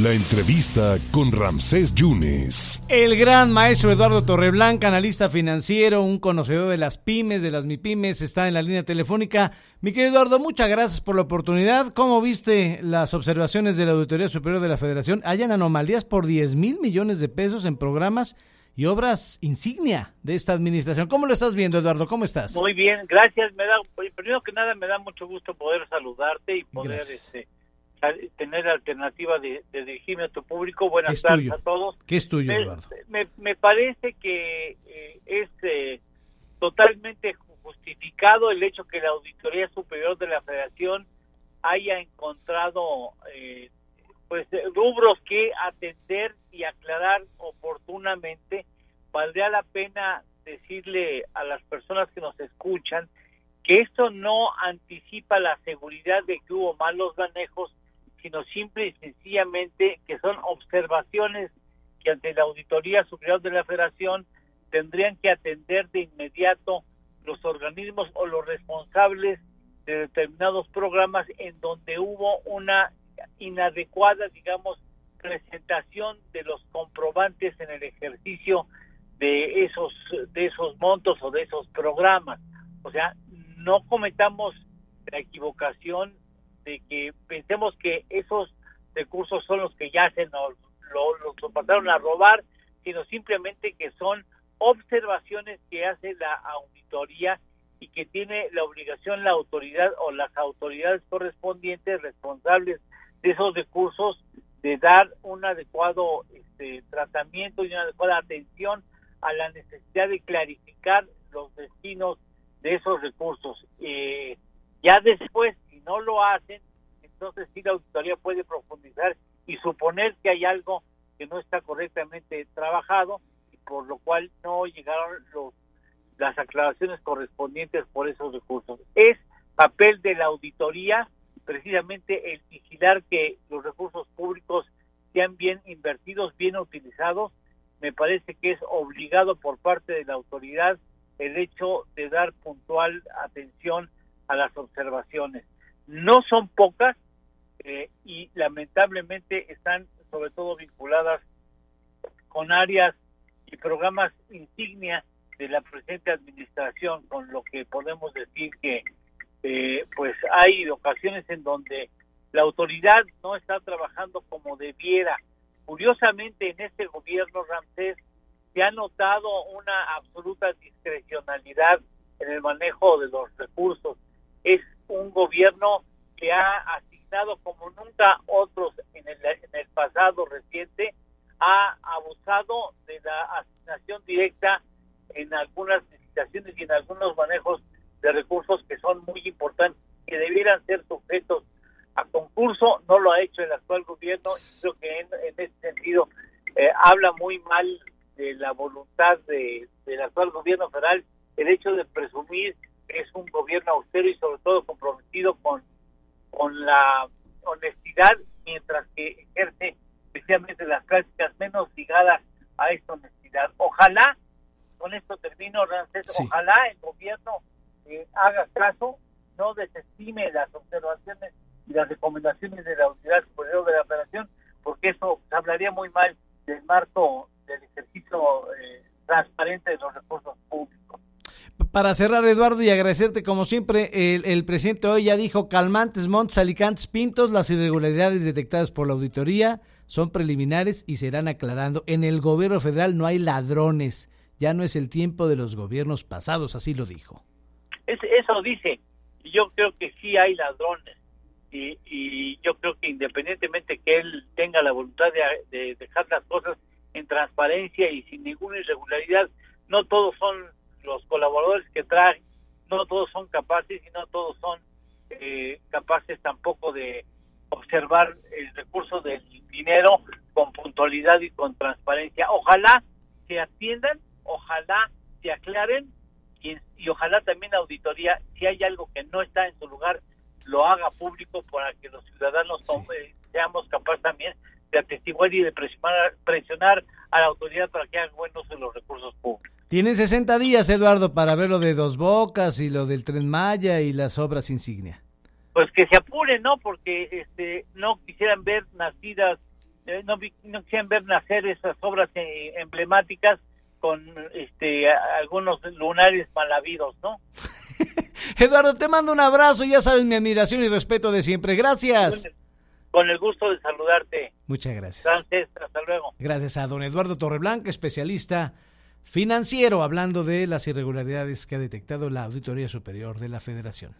La entrevista con Ramsés Yunes. El gran maestro Eduardo Torreblanca, analista financiero, un conocedor de las pymes, de las MIPYMES, está en la línea telefónica. Mi querido Eduardo, muchas gracias por la oportunidad. ¿Cómo viste las observaciones de la Auditoría Superior de la Federación? Hayan anomalías por 10 mil millones de pesos en programas y obras insignia de esta administración. ¿Cómo lo estás viendo, Eduardo? ¿Cómo estás? Muy bien, gracias. Me da, primero que nada, me da mucho gusto poder saludarte y poder este, tener alternativa de, dirigirme a tu público. Buenas tardes a todos. ¿Qué es tuyo, Eduardo? Me, parece que eh, es eh, totalmente justificado el hecho que la Auditoría Superior de la Federación haya encontrado eh, pues rubros que atender y aclarar oportunamente. Valdría la pena decirle a las personas que nos escuchan que esto no anticipa la seguridad de que hubo malos manejos sino simple y sencillamente que son observaciones que ante la Auditoría Superior de la Federación tendrían que atender de inmediato los organismos o los responsables de determinados programas en donde hubo una inadecuada, digamos, presentación de los comprobantes en el ejercicio de esos de esos montos o de esos programas. O sea, no cometamos la equivocación de que pensemos que esos recursos son los que ya se nos los pasaron a robar, sino simplemente que son observaciones que hace la auditoría y que tiene la obligación la autoridad o las autoridades correspondientes responsables de esos recursos de dar un adecuado este, tratamiento y una adecuada atención a la necesidad de clarificar los destinos de esos recursos. Eh, ya después, no lo hacen, entonces sí la auditoría puede profundizar y suponer que hay algo que no está correctamente trabajado y por lo cual no llegaron los, las aclaraciones correspondientes por esos recursos. Es papel de la auditoría precisamente el vigilar que los recursos públicos sean bien invertidos, bien utilizados. Me parece que es obligado por parte de la autoridad el hecho de dar puntual atención a las observaciones. No son pocas eh, y lamentablemente están sobre todo vinculadas con áreas y programas insignia de la presente administración, con lo que podemos decir que eh, pues hay ocasiones en donde la autoridad no está trabajando como debiera. Curiosamente en este gobierno Ramsés se ha notado una absoluta discrecionalidad en el manejo de los recursos. Que ha asignado como nunca otros en el, en el pasado reciente, ha abusado de la asignación directa en algunas licitaciones y en algunos manejos de recursos que son muy importantes, que debieran ser sujetos a concurso, no lo ha hecho el actual gobierno, y creo que en, ese sentido eh, habla muy mal de la voluntad de, del actual gobierno federal, el hecho de presumir que es un gobierno austero y sobre todo comprometido con, con la honestidad, mientras que ejerce especialmente las prácticas menos ligadas a esta honestidad. Ojalá, con esto termino, Rancés, ojalá el gobierno eh, haga caso, no desestime las observaciones y las recomendaciones de la Autoridad Superior de la Operación, porque eso hablaría muy mal del marco del ejercicio eh, transparente de los recursos públicos. Para cerrar, Eduardo, y agradecerte como siempre, el, el, presidente hoy ya dijo calmantes, montes, alicantes, pintos, las irregularidades detectadas por la auditoría son preliminares y serán aclarando. En el gobierno federal no hay ladrones, ya no es el tiempo de los gobiernos pasados, así lo dijo eso dice. Yo creo que sí hay ladrones. Y, y yo creo que independientemente que él tenga la voluntad de, dejar las cosas en transparencia y sin ninguna irregularidad, no todos son los colaboradores que traen, no todos son capaces y no todos son eh, capaces tampoco de observar el recurso del dinero con puntualidad y con transparencia. Ojalá se atiendan, ojalá se aclaren y, ojalá también la auditoría, si hay algo que no está en su lugar, lo haga público para que los ciudadanos seamos capaces también de atestiguar y de presionar, presionar a la autoridad para que hagan buenos de los recursos públicos. Tienen 60 días, Eduardo, para ver lo de Dos Bocas y lo del Tren Maya y las obras insignia. Pues que se apuren, ¿no? Porque este no quisieran ver nacidas eh, no, no quisieran ver nacer esas obras eh, emblemáticas con este algunos lunares mal habidos, ¿no? Eduardo, te mando un abrazo, ya sabes mi admiración y respeto de siempre. Gracias. Con el gusto de saludarte. Muchas gracias. Gracias, hasta luego. Gracias a don Eduardo Torreblanca, especialista financiero, hablando de las irregularidades que ha detectado la Auditoría Superior de la Federación.